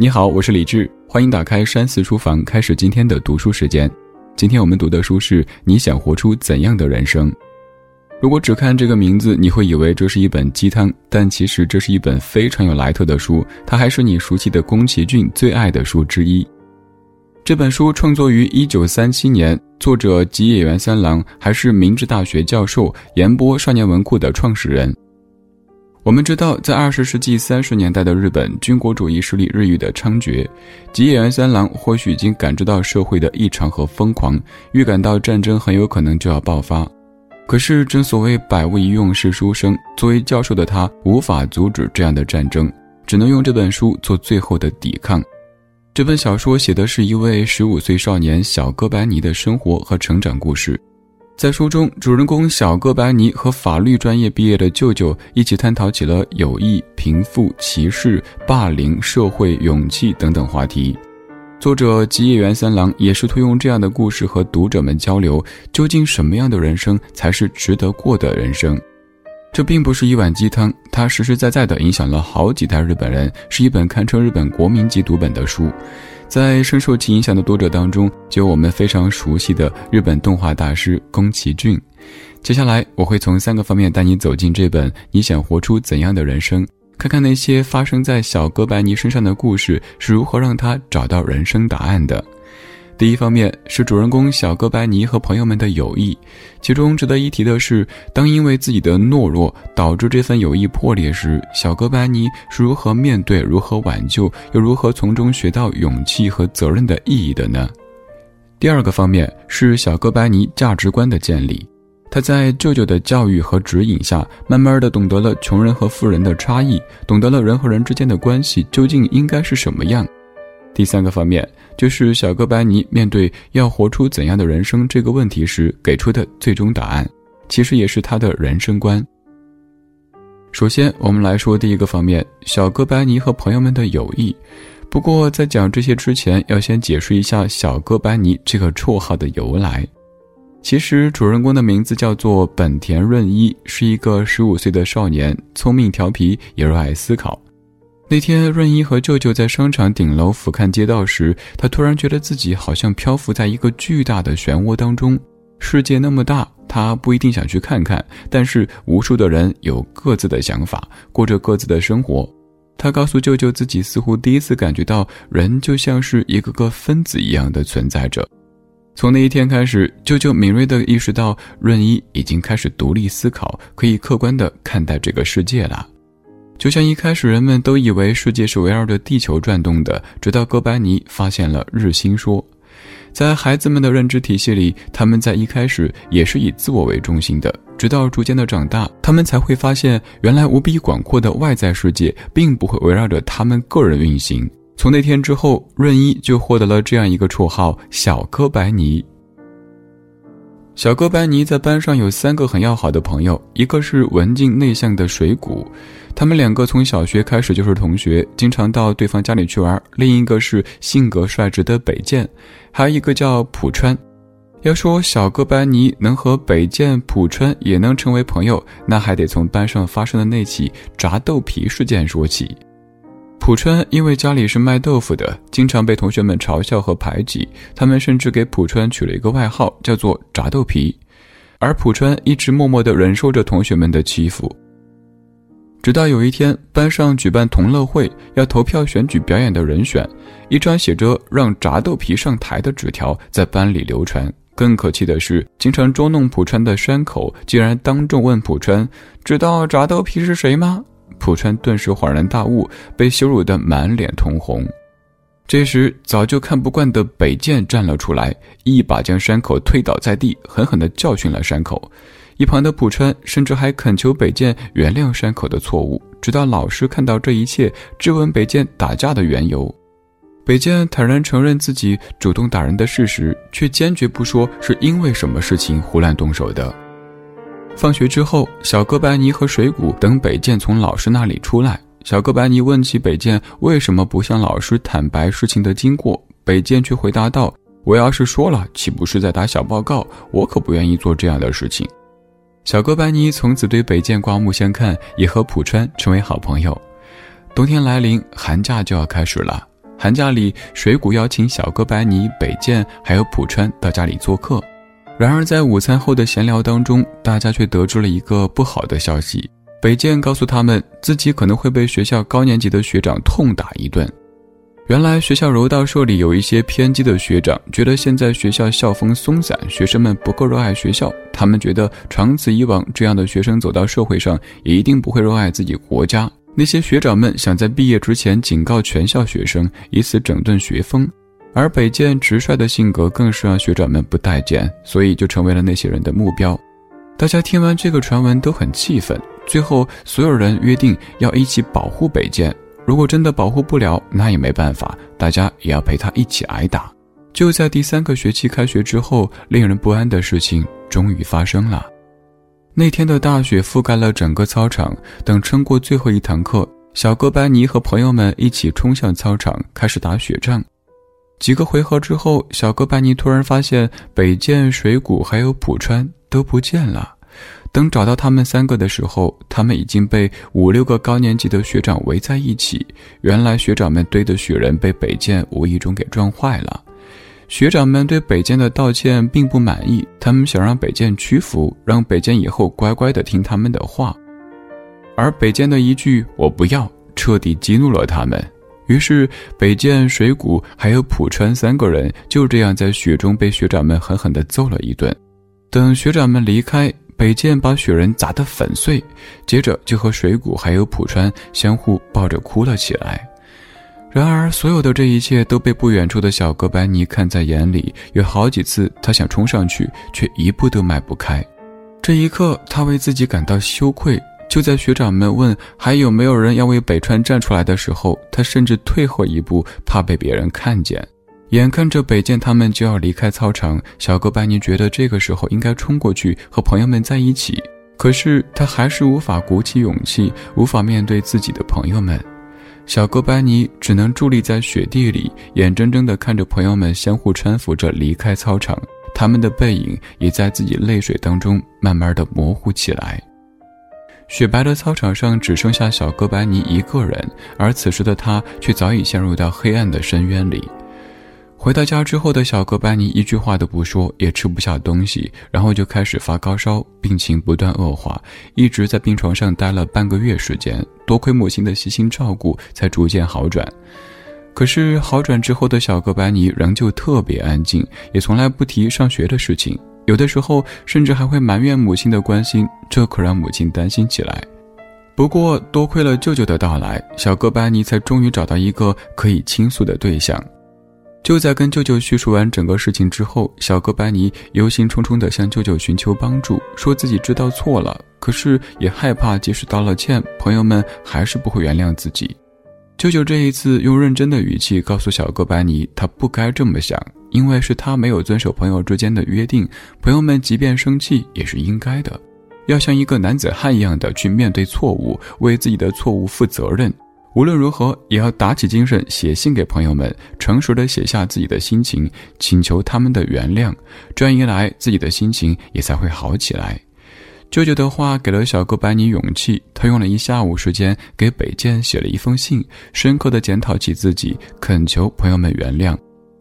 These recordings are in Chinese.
你好，我是李志，欢迎打开山寺书房，开始今天的读书时间。今天我们读的书是《你想活出怎样的人生》。如果只看这个名字，你会以为这是一本鸡汤，但其实这是一本非常有来头的书，它还是你熟悉的宫崎骏最爱的书之一。这本书创作于一九三七年，作者吉野源三郎还是明治大学教授、岩波少年文库的创始人。我们知道，在二十世纪三十年代的日本，军国主义势力日益的猖獗。吉野源三郎或许已经感知到社会的异常和疯狂，预感到战争很有可能就要爆发。可是，正所谓百无一用是书生，作为教授的他无法阻止这样的战争，只能用这本书做最后的抵抗。这本小说写的是一位十五岁少年小哥白尼的生活和成长故事。在书中，主人公小哥白尼和法律专业毕业的舅舅一起探讨起了友谊、贫富、歧视、霸凌、社会、勇气等等话题。作者吉野源三郎也试图用这样的故事和读者们交流：究竟什么样的人生才是值得过的人生？这并不是一碗鸡汤，它实实在在地影响了好几代日本人，是一本堪称日本国民级读本的书。在深受其影响的读者当中，就有我们非常熟悉的日本动画大师宫崎骏。接下来，我会从三个方面带你走进这本《你想活出怎样的人生》，看看那些发生在小哥白尼身上的故事是如何让他找到人生答案的。第一方面是主人公小哥白尼和朋友们的友谊，其中值得一提的是，当因为自己的懦弱导致这份友谊破裂时，小哥白尼是如何面对、如何挽救，又如何从中学到勇气和责任的意义的呢？第二个方面是小哥白尼价值观的建立，他在舅舅的教育和指引下，慢慢的懂得了穷人和富人的差异，懂得了人和人之间的关系究竟应该是什么样。第三个方面就是小哥白尼面对要活出怎样的人生这个问题时给出的最终答案，其实也是他的人生观。首先，我们来说第一个方面，小哥白尼和朋友们的友谊。不过，在讲这些之前，要先解释一下小哥白尼这个绰号的由来。其实，主人公的名字叫做本田润一，是一个十五岁的少年，聪明调皮，也热爱思考。那天，润一和舅舅在商场顶楼俯瞰街道时，他突然觉得自己好像漂浮在一个巨大的漩涡当中。世界那么大，他不一定想去看看，但是无数的人有各自的想法，过着各自的生活。他告诉舅舅，自己似乎第一次感觉到人就像是一个个分子一样的存在着。从那一天开始，舅舅敏锐地意识到，润一已经开始独立思考，可以客观地看待这个世界了。就像一开始人们都以为世界是围绕着地球转动的，直到哥白尼发现了日心说。在孩子们的认知体系里，他们在一开始也是以自我为中心的，直到逐渐的长大，他们才会发现，原来无比广阔的外在世界并不会围绕着他们个人运行。从那天之后，润一就获得了这样一个绰号“小哥白尼”。小哥白尼在班上有三个很要好的朋友，一个是文静内向的水谷，他们两个从小学开始就是同学，经常到对方家里去玩；另一个是性格率直的北见，还有一个叫浦川。要说小哥白尼能和北见、浦川也能成为朋友，那还得从班上发生的那起炸豆皮事件说起。浦川因为家里是卖豆腐的，经常被同学们嘲笑和排挤。他们甚至给浦川取了一个外号，叫做“炸豆皮”。而浦川一直默默地忍受着同学们的欺负。直到有一天，班上举办同乐会，要投票选举表演的人选，一张写着“让炸豆皮上台”的纸条在班里流传。更可气的是，经常捉弄浦川的山口竟然当众问浦川：“知道炸豆皮是谁吗？”浦川顿时恍然大悟，被羞辱得满脸通红。这时，早就看不惯的北见站了出来，一把将山口推倒在地，狠狠地教训了山口。一旁的浦川甚至还恳求北见原谅山口的错误，直到老师看到这一切，质问北见打架的缘由。北见坦然承认自己主动打人的事实，却坚决不说是因为什么事情胡乱动手的。放学之后，小哥白尼和水谷等北见从老师那里出来。小哥白尼问起北见为什么不向老师坦白事情的经过，北见却回答道：“我要是说了，岂不是在打小报告？我可不愿意做这样的事情。”小哥白尼从此对北见刮目相看，也和浦川成为好朋友。冬天来临，寒假就要开始了。寒假里，水谷邀请小哥白尼、北见还有浦川到家里做客。然而，在午餐后的闲聊当中，大家却得知了一个不好的消息：北见告诉他们，自己可能会被学校高年级的学长痛打一顿。原来，学校柔道社里有一些偏激的学长，觉得现在学校校风松散，学生们不够热爱学校。他们觉得，长此以往，这样的学生走到社会上，也一定不会热爱自己国家。那些学长们想在毕业之前警告全校学生，以此整顿学风，而北见直率的性格更是让学长们不待见，所以就成为了那些人的目标。大家听完这个传闻都很气愤，最后所有人约定要一起保护北见。如果真的保护不了，那也没办法，大家也要陪他一起挨打。就在第三个学期开学之后，令人不安的事情终于发生了。那天的大雪覆盖了整个操场。等撑过最后一堂课，小哥班尼和朋友们一起冲向操场，开始打雪仗。几个回合之后，小哥班尼突然发现北见、水谷还有浦川都不见了。等找到他们三个的时候，他们已经被五六个高年级的学长围在一起。原来学长们堆的雪人被北见无意中给撞坏了。学长们对北见的道歉并不满意，他们想让北见屈服，让北见以后乖乖的听他们的话。而北见的一句“我不要”彻底激怒了他们，于是北见、水谷还有浦川三个人就这样在雪中被学长们狠狠地揍了一顿。等学长们离开，北见把雪人砸得粉碎，接着就和水谷还有浦川相互抱着哭了起来。然而，所有的这一切都被不远处的小哥白尼看在眼里。有好几次，他想冲上去，却一步都迈不开。这一刻，他为自己感到羞愧。就在学长们问还有没有人要为北川站出来的时候，他甚至退后一步，怕被别人看见。眼看着北见他们就要离开操场，小哥白尼觉得这个时候应该冲过去和朋友们在一起。可是他还是无法鼓起勇气，无法面对自己的朋友们。小哥白尼只能伫立在雪地里，眼睁睁地看着朋友们相互搀扶着离开操场，他们的背影也在自己泪水当中慢慢的模糊起来。雪白的操场上只剩下小哥白尼一个人，而此时的他却早已陷入到黑暗的深渊里。回到家之后的小哥白尼一句话都不说，也吃不下东西，然后就开始发高烧，病情不断恶化，一直在病床上待了半个月时间。多亏母亲的细心照顾，才逐渐好转。可是好转之后的小哥白尼仍旧特别安静，也从来不提上学的事情，有的时候甚至还会埋怨母亲的关心，这可让母亲担心起来。不过多亏了舅舅的到来，小哥班尼才终于找到一个可以倾诉的对象。就在跟舅舅叙述完整个事情之后，小哥白尼忧心忡忡地向舅舅寻求帮助，说自己知道错了，可是也害怕即使道了歉，朋友们还是不会原谅自己。舅舅这一次用认真的语气告诉小哥白尼，他不该这么想，因为是他没有遵守朋友之间的约定，朋友们即便生气也是应该的，要像一个男子汉一样的去面对错误，为自己的错误负责任。无论如何，也要打起精神写信给朋友们，诚实的写下自己的心情，请求他们的原谅。这样一来，自己的心情也才会好起来。舅舅的话给了小哥白尼勇气，他用了一下午时间给北见写了一封信，深刻的检讨起自己，恳求朋友们原谅。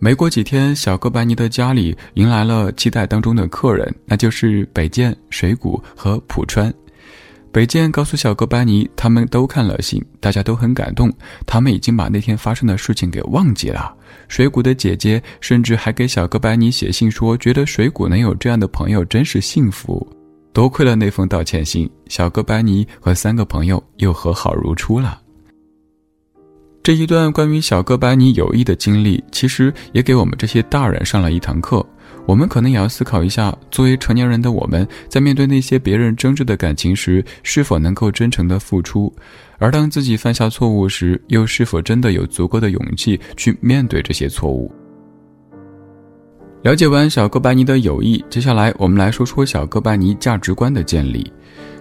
没过几天，小哥白尼的家里迎来了期待当中的客人，那就是北见、水谷和浦川。北见告诉小哥班尼，他们都看了信，大家都很感动。他们已经把那天发生的事情给忘记了。水谷的姐姐甚至还给小哥班尼写信说，觉得水谷能有这样的朋友真是幸福。多亏了那封道歉信，小哥白尼和三个朋友又和好如初了。这一段关于小哥白尼友谊的经历，其实也给我们这些大人上了一堂课。我们可能也要思考一下，作为成年人的我们，在面对那些别人真挚的感情时，是否能够真诚的付出；而当自己犯下错误时，又是否真的有足够的勇气去面对这些错误？了解完小哥白尼的友谊，接下来我们来说说小哥白尼价值观的建立。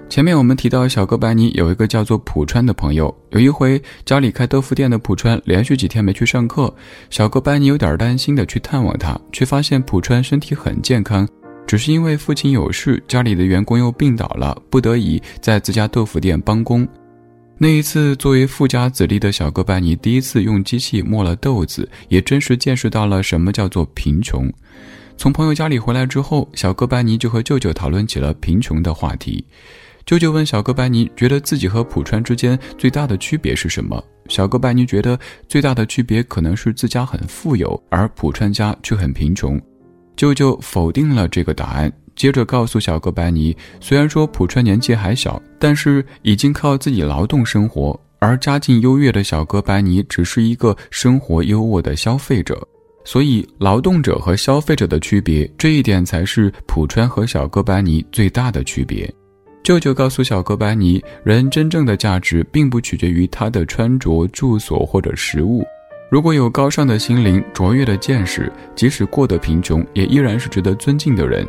前面我们提到，小哥白尼有一个叫做浦川的朋友。有一回，家里开豆腐店的浦川连续几天没去上课，小哥白尼有点担心的去探望他，却发现浦川身体很健康，只是因为父亲有事，家里的员工又病倒了，不得已在自家豆腐店帮工。那一次，作为富家子弟的小哥白尼第一次用机器磨了豆子，也真实见识到了什么叫做贫穷。从朋友家里回来之后，小哥白尼就和舅舅讨论起了贫穷的话题。舅舅问小哥白尼，觉得自己和浦川之间最大的区别是什么？小哥白尼觉得最大的区别可能是自家很富有，而浦川家却很贫穷。舅舅否定了这个答案。接着告诉小哥白尼，虽然说浦川年纪还小，但是已经靠自己劳动生活，而家境优越的小哥白尼只是一个生活优渥的消费者。所以，劳动者和消费者的区别，这一点才是浦川和小哥白尼最大的区别。舅舅告诉小哥白尼，人真正的价值并不取决于他的穿着、住所或者食物。如果有高尚的心灵、卓越的见识，即使过得贫穷，也依然是值得尊敬的人。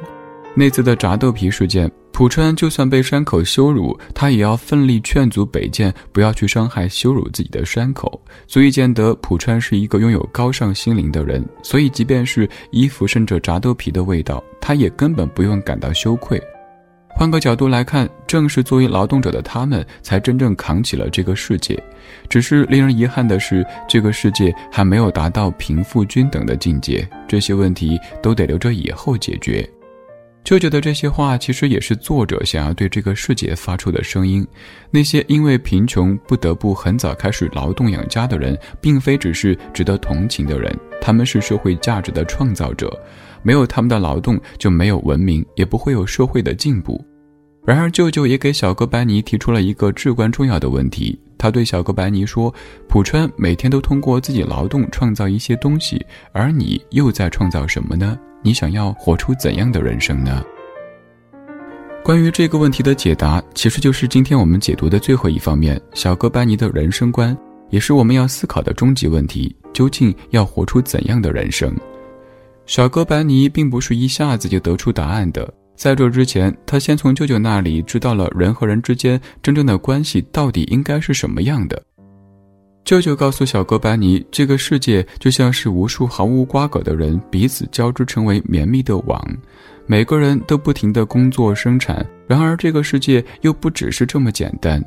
那次的炸豆皮事件，浦川就算被山口羞辱，他也要奋力劝阻北见不要去伤害、羞辱自己的山口，足以见得浦川是一个拥有高尚心灵的人。所以，即便是衣服渗着炸豆皮的味道，他也根本不用感到羞愧。换个角度来看，正是作为劳动者的他们，才真正扛起了这个世界。只是令人遗憾的是，这个世界还没有达到贫富均等的境界，这些问题都得留着以后解决。舅舅的这些话，其实也是作者想要对这个世界发出的声音。那些因为贫穷不得不很早开始劳动养家的人，并非只是值得同情的人，他们是社会价值的创造者。没有他们的劳动，就没有文明，也不会有社会的进步。然而，舅舅也给小哥白尼提出了一个至关重要的问题。他对小哥白尼说：“浦川每天都通过自己劳动创造一些东西，而你又在创造什么呢？”你想要活出怎样的人生呢？关于这个问题的解答，其实就是今天我们解读的最后一方面——小哥白尼的人生观，也是我们要思考的终极问题：究竟要活出怎样的人生？小哥白尼并不是一下子就得出答案的，在这之前，他先从舅舅那里知道了人和人之间真正的关系到底应该是什么样的。舅舅告诉小哥白尼，这个世界就像是无数毫无瓜葛的人彼此交织成为绵密的网，每个人都不停的工作生产。然而，这个世界又不只是这么简单，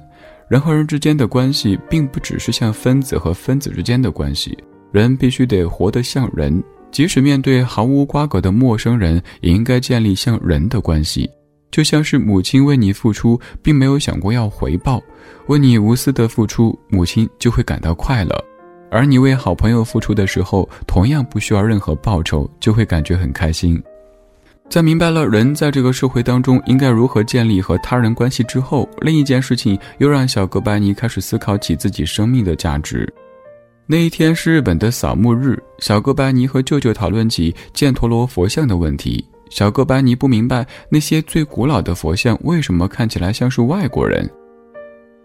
人和人之间的关系并不只是像分子和分子之间的关系，人必须得活得像人，即使面对毫无瓜葛的陌生人，也应该建立像人的关系。就像是母亲为你付出，并没有想过要回报，为你无私的付出，母亲就会感到快乐；而你为好朋友付出的时候，同样不需要任何报酬，就会感觉很开心。在明白了人在这个社会当中应该如何建立和他人关系之后，另一件事情又让小哥白尼开始思考起自己生命的价值。那一天是日本的扫墓日，小哥白尼和舅舅讨论起犍陀罗佛像的问题。小哥白尼不明白那些最古老的佛像为什么看起来像是外国人，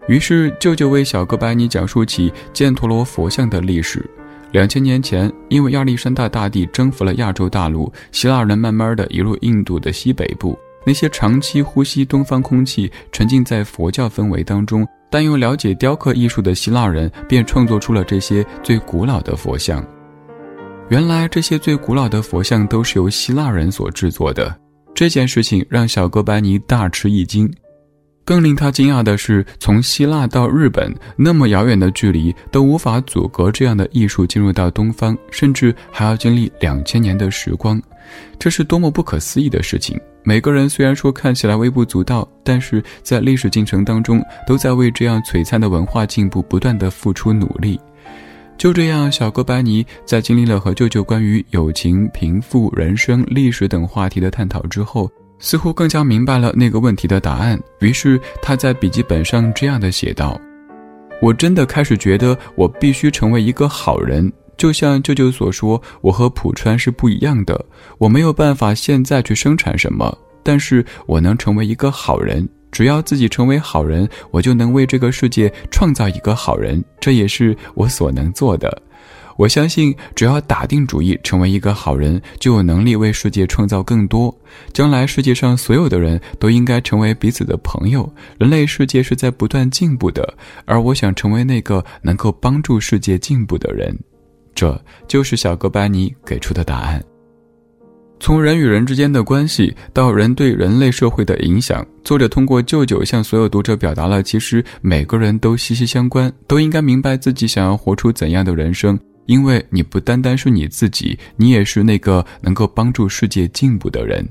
于是舅舅为小哥白尼讲述起犍陀罗佛像的历史。两千年前，因为亚历山大大帝征服了亚洲大陆，希腊人慢慢的移入印度的西北部。那些长期呼吸东方空气、沉浸在佛教氛围当中，但又了解雕刻艺术的希腊人，便创作出了这些最古老的佛像。原来这些最古老的佛像都是由希腊人所制作的，这件事情让小哥白尼大吃一惊。更令他惊讶的是，从希腊到日本那么遥远的距离都无法阻隔这样的艺术进入到东方，甚至还要经历两千年的时光，这是多么不可思议的事情！每个人虽然说看起来微不足道，但是在历史进程当中都在为这样璀璨的文化进步不断的付出努力。就这样，小哥白尼在经历了和舅舅关于友情、贫富、人生、历史等话题的探讨之后，似乎更加明白了那个问题的答案。于是他在笔记本上这样的写道：“我真的开始觉得我必须成为一个好人，就像舅舅所说，我和浦川是不一样的。我没有办法现在去生产什么，但是我能成为一个好人。”只要自己成为好人，我就能为这个世界创造一个好人，这也是我所能做的。我相信，只要打定主意成为一个好人，就有能力为世界创造更多。将来世界上所有的人都应该成为彼此的朋友。人类世界是在不断进步的，而我想成为那个能够帮助世界进步的人。这就是小哥班尼给出的答案。从人与人之间的关系到人对人类社会的影响，作者通过舅舅向所有读者表达了：其实每个人都息息相关，都应该明白自己想要活出怎样的人生。因为你不单单是你自己，你也是那个能够帮助世界进步的人。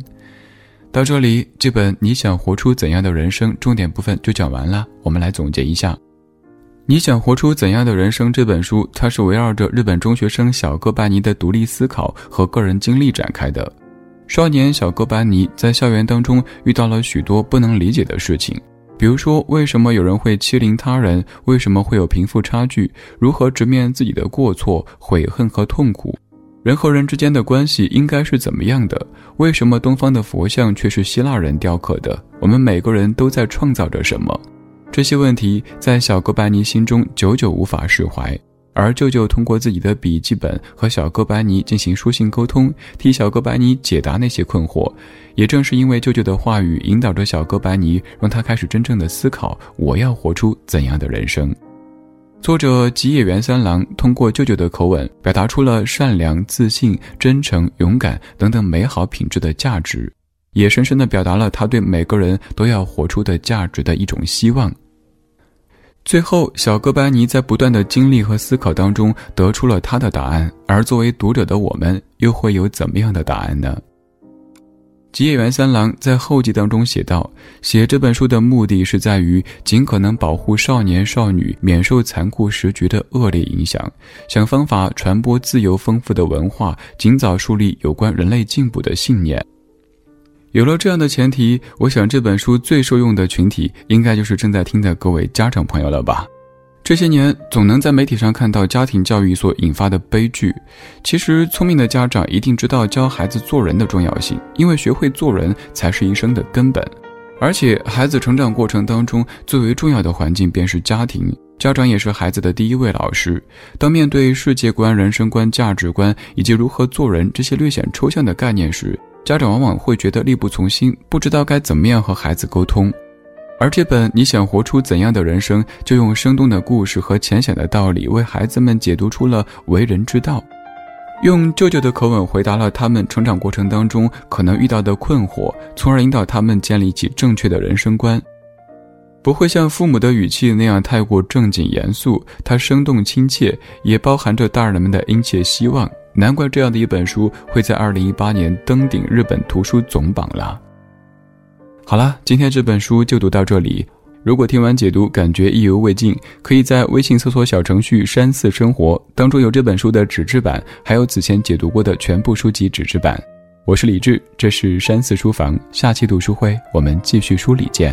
到这里，这本《你想活出怎样的人生》重点部分就讲完了。我们来总结一下：《你想活出怎样的人生》这本书，它是围绕着日本中学生小哥白尼的独立思考和个人经历展开的。少年小哥白尼在校园当中遇到了许多不能理解的事情。比如说，为什么有人会欺凌他人？为什么会有贫富差距？如何直面自己的过错、悔恨和痛苦？人和人之间的关系应该是怎么样的？为什么东方的佛像却是希腊人雕刻的？我们每个人都在创造着什么？这些问题在小哥白尼心中久久无法释怀。而舅舅通过自己的笔记本和小哥白尼进行书信沟通，替小哥白尼解答那些困惑。也正是因为舅舅的话语引导着小哥白尼，让他开始真正的思考：我要活出怎样的人生？作者吉野原三郎通过舅舅的口吻，表达出了善良、自信、真诚、勇敢等等美好品质的价值，也深深地表达了他对每个人都要活出的价值的一种希望。最后，小哥白尼在不断的经历和思考当中得出了他的答案，而作为读者的我们又会有怎么样的答案呢？吉野源三郎在后记当中写道：“写这本书的目的是在于尽可能保护少年少女免受残酷时局的恶劣影响，想方法传播自由丰富的文化，尽早树立有关人类进步的信念。”有了这样的前提，我想这本书最受用的群体应该就是正在听的各位家长朋友了吧？这些年总能在媒体上看到家庭教育所引发的悲剧。其实，聪明的家长一定知道教孩子做人的重要性，因为学会做人才是一生的根本。而且，孩子成长过程当中最为重要的环境便是家庭，家长也是孩子的第一位老师。当面对世界观、人生观、价值观以及如何做人这些略显抽象的概念时，家长往往会觉得力不从心，不知道该怎么样和孩子沟通，而这本你想活出怎样的人生，就用生动的故事和浅显的道理，为孩子们解读出了为人之道，用舅舅的口吻回答了他们成长过程当中可能遇到的困惑，从而引导他们建立起正确的人生观，不会像父母的语气那样太过正经严肃，它生动亲切，也包含着大人们的殷切希望。难怪这样的一本书会在二零一八年登顶日本图书总榜了。好了，今天这本书就读到这里。如果听完解读感觉意犹未尽，可以在微信搜索小程序“山寺生活”当中有这本书的纸质版，还有此前解读过的全部书籍纸质版。我是李志，这是山寺书房，下期读书会我们继续梳理见。